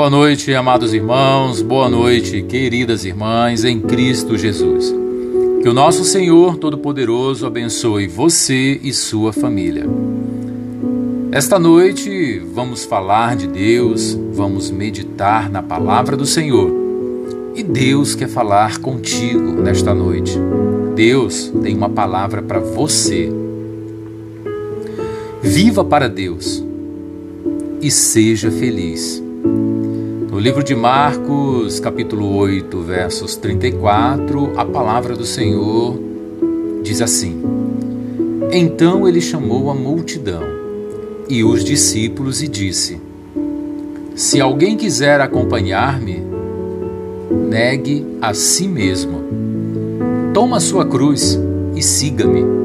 Boa noite, amados irmãos, boa noite, queridas irmãs em Cristo Jesus. Que o nosso Senhor Todo-Poderoso abençoe você e sua família. Esta noite vamos falar de Deus, vamos meditar na palavra do Senhor. E Deus quer falar contigo nesta noite. Deus tem uma palavra para você. Viva para Deus e seja feliz. Livro de Marcos, capítulo 8, versos 34, a palavra do Senhor diz assim: Então ele chamou a multidão e os discípulos e disse: Se alguém quiser acompanhar-me, negue a si mesmo. Toma sua cruz e siga-me.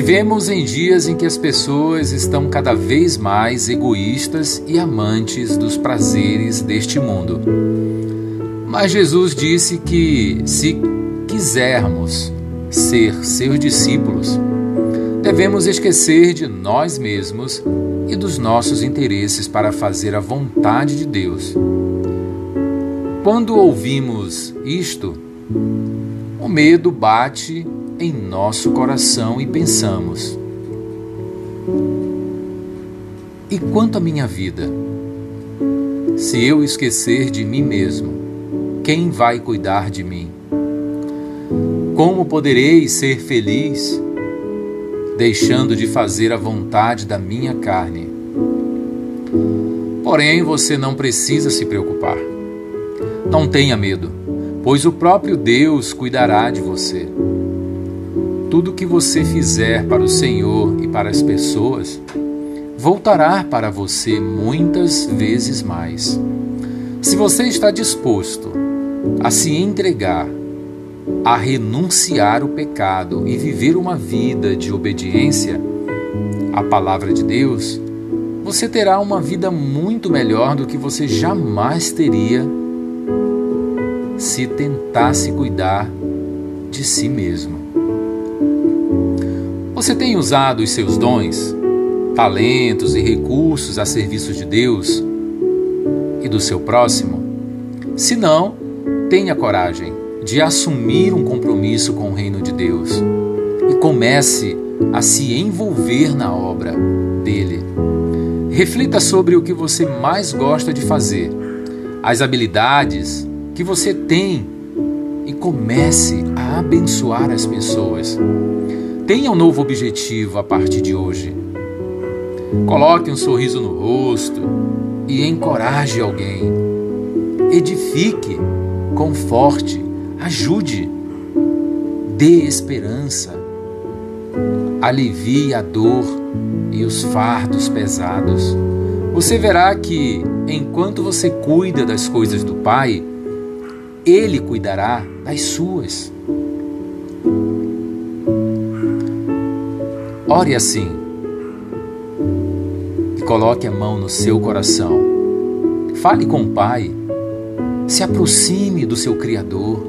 Vivemos em dias em que as pessoas estão cada vez mais egoístas e amantes dos prazeres deste mundo. Mas Jesus disse que, se quisermos ser seus discípulos, devemos esquecer de nós mesmos e dos nossos interesses para fazer a vontade de Deus. Quando ouvimos isto, o medo bate em nosso coração e pensamos: e quanto à minha vida? Se eu esquecer de mim mesmo, quem vai cuidar de mim? Como poderei ser feliz deixando de fazer a vontade da minha carne? Porém, você não precisa se preocupar. Não tenha medo, pois o próprio Deus cuidará de você. Tudo que você fizer para o Senhor e para as pessoas voltará para você muitas vezes mais. Se você está disposto a se entregar, a renunciar o pecado e viver uma vida de obediência à palavra de Deus, você terá uma vida muito melhor do que você jamais teria se tentasse cuidar de si mesmo. Você tem usado os seus dons, talentos e recursos a serviço de Deus e do seu próximo? Se não, tenha coragem de assumir um compromisso com o reino de Deus e comece a se envolver na obra dele. Reflita sobre o que você mais gosta de fazer, as habilidades que você tem e comece a abençoar as pessoas. Tenha um novo objetivo a partir de hoje. Coloque um sorriso no rosto e encoraje alguém. Edifique, conforte, ajude, dê esperança, alivie a dor e os fardos pesados. Você verá que, enquanto você cuida das coisas do Pai, Ele cuidará das suas. Ore assim e coloque a mão no seu coração. Fale com o Pai. Se aproxime do seu Criador.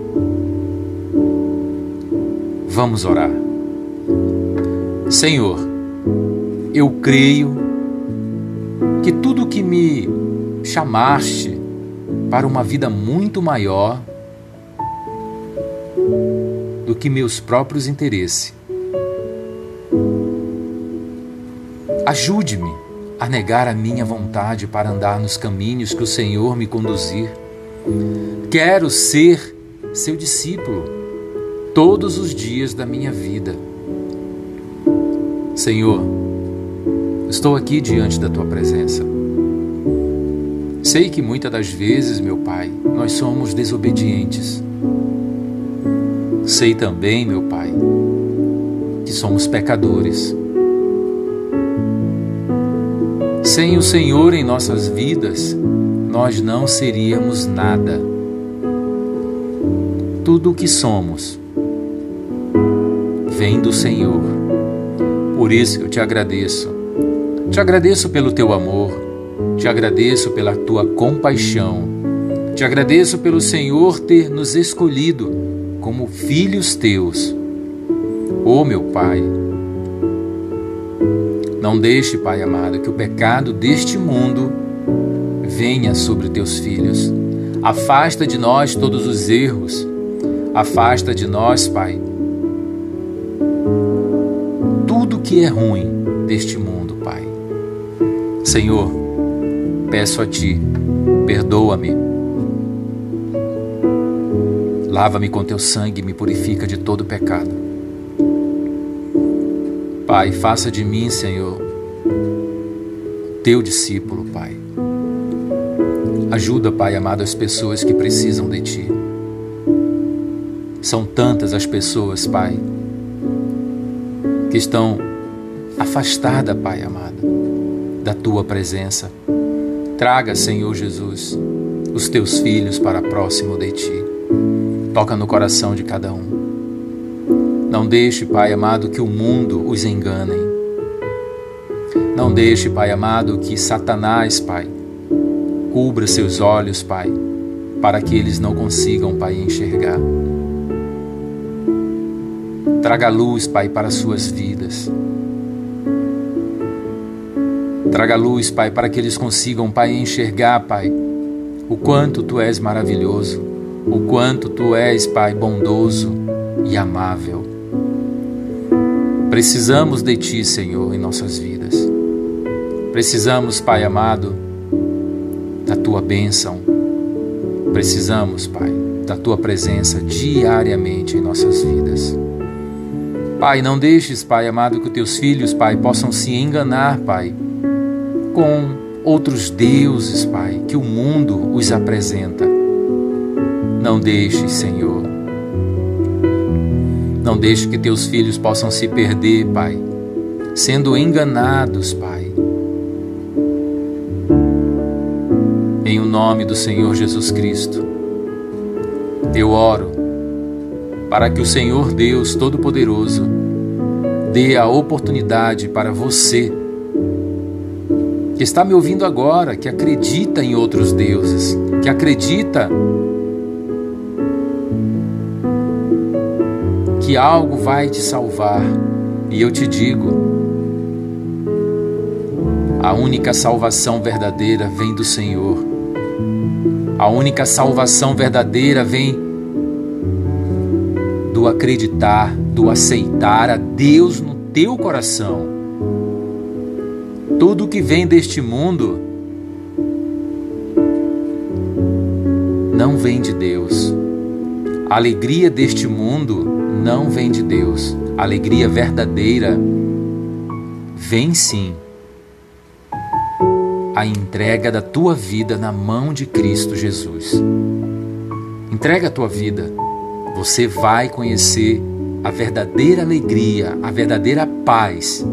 Vamos orar. Senhor, eu creio que tudo que me chamaste para uma vida muito maior do que meus próprios interesses Ajude-me a negar a minha vontade para andar nos caminhos que o Senhor me conduzir. Quero ser seu discípulo todos os dias da minha vida. Senhor, estou aqui diante da tua presença. Sei que muitas das vezes, meu Pai, nós somos desobedientes. Sei também, meu Pai, que somos pecadores. Sem o Senhor em nossas vidas, nós não seríamos nada. Tudo o que somos vem do Senhor. Por isso eu te agradeço. Te agradeço pelo teu amor, te agradeço pela tua compaixão, te agradeço pelo Senhor ter nos escolhido como filhos teus. Oh, meu Pai, não deixe, Pai amado, que o pecado deste mundo venha sobre teus filhos. Afasta de nós todos os erros. Afasta de nós, Pai, tudo que é ruim deste mundo, Pai. Senhor, peço a Ti, perdoa-me. Lava-me com teu sangue e me purifica de todo pecado. Pai, faça de mim, Senhor, teu discípulo, Pai. Ajuda, Pai amado, as pessoas que precisam de Ti. São tantas as pessoas, Pai, que estão afastadas, Pai amado, da Tua presença. Traga, Senhor Jesus, os Teus filhos para próximo de Ti. Toca no coração de cada um. Não deixe, Pai amado, que o mundo os engane. Não deixe, Pai amado, que Satanás, Pai, cubra seus olhos, Pai, para que eles não consigam, Pai, enxergar. Traga luz, Pai, para suas vidas. Traga luz, Pai, para que eles consigam, Pai, enxergar, Pai, o quanto Tu és maravilhoso, o quanto Tu és, Pai, bondoso e amável. Precisamos de Ti, Senhor, em nossas vidas. Precisamos, Pai amado, da Tua bênção. Precisamos, Pai, da Tua presença diariamente em nossas vidas. Pai, não deixes, Pai amado, que Teus filhos, Pai, possam se enganar, Pai, com outros deuses, Pai, que o mundo os apresenta. Não deixes, Senhor, não deixe que teus filhos possam se perder, Pai, sendo enganados, Pai. Em o nome do Senhor Jesus Cristo, eu oro para que o Senhor Deus Todo-Poderoso dê a oportunidade para você que está me ouvindo agora, que acredita em outros deuses, que acredita que algo vai te salvar. E eu te digo: a única salvação verdadeira vem do Senhor. A única salvação verdadeira vem do acreditar, do aceitar a Deus no teu coração. Tudo que vem deste mundo não vem de Deus. A alegria deste mundo não vem de Deus. A alegria verdadeira vem sim. A entrega da tua vida na mão de Cristo Jesus. Entrega a tua vida. Você vai conhecer a verdadeira alegria, a verdadeira paz.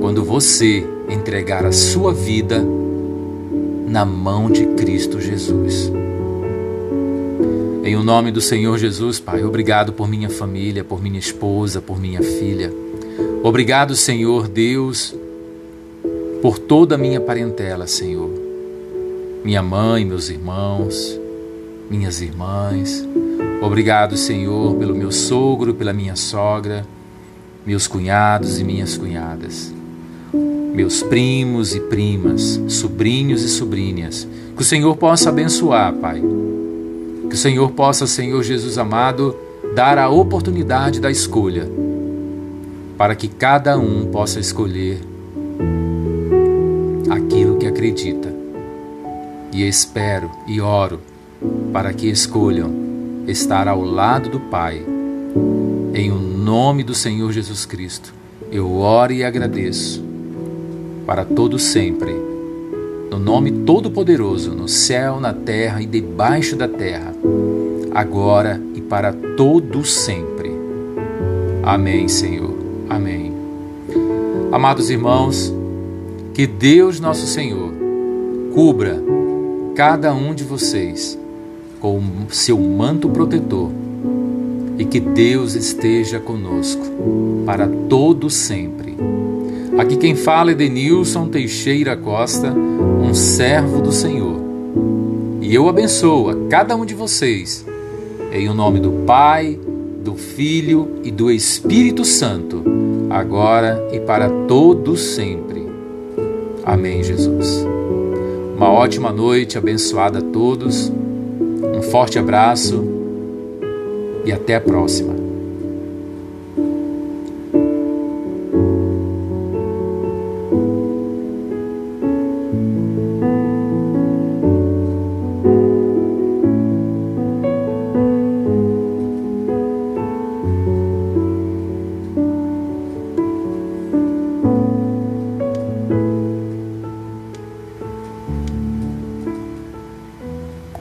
Quando você entregar a sua vida na mão de Cristo Jesus. Em o nome do Senhor Jesus, Pai, obrigado por minha família, por minha esposa, por minha filha. Obrigado, Senhor Deus, por toda a minha parentela, Senhor. Minha mãe, meus irmãos, minhas irmãs. Obrigado, Senhor, pelo meu sogro, pela minha sogra, meus cunhados e minhas cunhadas, meus primos e primas, sobrinhos e sobrinhas. Que o Senhor possa abençoar, Pai que o Senhor possa, Senhor Jesus amado, dar a oportunidade da escolha, para que cada um possa escolher aquilo que acredita. E espero e oro para que escolham estar ao lado do Pai. Em o nome do Senhor Jesus Cristo, eu oro e agradeço para todo sempre no nome todo-poderoso, no céu, na terra e debaixo da terra, agora e para todo sempre. Amém, Senhor. Amém. Amados irmãos, que Deus nosso Senhor cubra cada um de vocês com o seu manto protetor e que Deus esteja conosco para todo sempre. Aqui quem fala é Denilson Teixeira Costa, servo do Senhor. E eu abençoo a cada um de vocês, em o nome do Pai, do Filho e do Espírito Santo, agora e para todos sempre. Amém, Jesus. Uma ótima noite abençoada a todos. Um forte abraço e até a próxima.